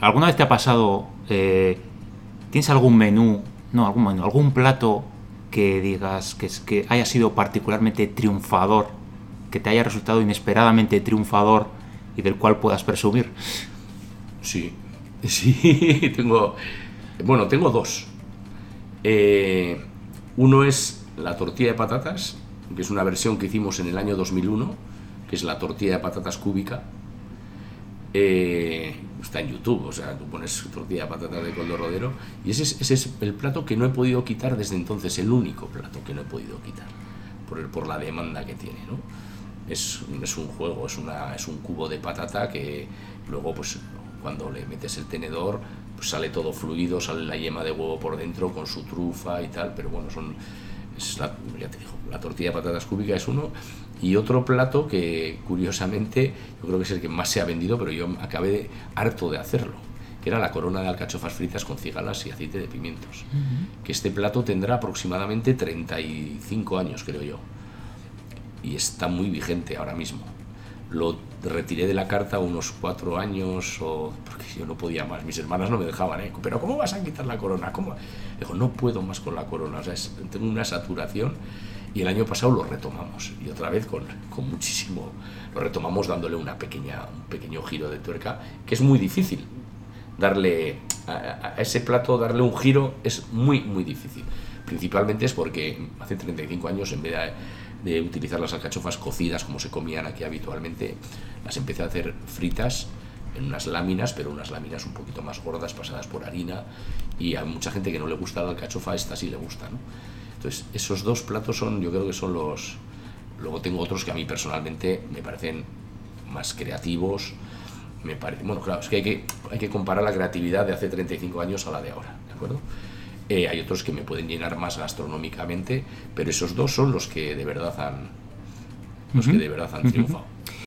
¿Alguna vez te ha pasado, eh, tienes algún menú, no, algún menú, algún plato que digas que, que haya sido particularmente triunfador, que te haya resultado inesperadamente triunfador y del cual puedas presumir? Sí, sí, tengo, bueno, tengo dos. Eh, uno es la tortilla de patatas, que es una versión que hicimos en el año 2001, que es la tortilla de patatas cúbica, eh, está en YouTube, o sea, tú pones tortilla de patatas de coldo rodero y ese es, el plato que no he podido quitar desde entonces, el único plato que no he podido quitar por, el, por la demanda que tiene, ¿no? Es, es, un juego, es, una, es un cubo de patata que luego pues cuando le metes el tenedor pues sale todo fluido, sale la yema de huevo por dentro con su trufa y tal, pero bueno, son la, ya te digo, la tortilla de patatas cúbica es uno y otro plato que curiosamente yo creo que es el que más se ha vendido, pero yo acabé de, harto de hacerlo, que era la corona de alcachofas fritas con cigalas y aceite de pimientos. Uh -huh. Que este plato tendrá aproximadamente 35 años, creo yo. Y está muy vigente ahora mismo. Lo retiré de la carta unos cuatro años, o, porque yo no podía más. Mis hermanas no me dejaban, ¿eh? Pero ¿cómo vas a quitar la corona? ¿Cómo? Digo, no puedo más con la corona. O sea, es, tengo una saturación y el año pasado lo retomamos y otra vez con, con, muchísimo lo retomamos dándole una pequeña un pequeño giro de tuerca que es muy difícil darle a, a, ese plato darle un giro es muy muy difícil principalmente es porque hace 35 años en vez de, de utilizar las alcachofas cocidas como se comían aquí habitualmente las empecé a hacer fritas en unas láminas, pero unas láminas un poquito más gordas, pasadas por harina, y a mucha gente que no le gusta la alcachofa, esta sí le gusta, ¿no? Entonces, esos dos platos son, yo creo que son los... Luego tengo otros que a mí personalmente me parecen más creativos. Me parece, bueno, claro, es que hay, que hay que comparar la creatividad de hace 35 años a la de ahora, ¿de acuerdo? Eh, hay otros que me pueden llenar más gastronómicamente, pero esos dos son los que de verdad han, los uh -huh. que de verdad han triunfado.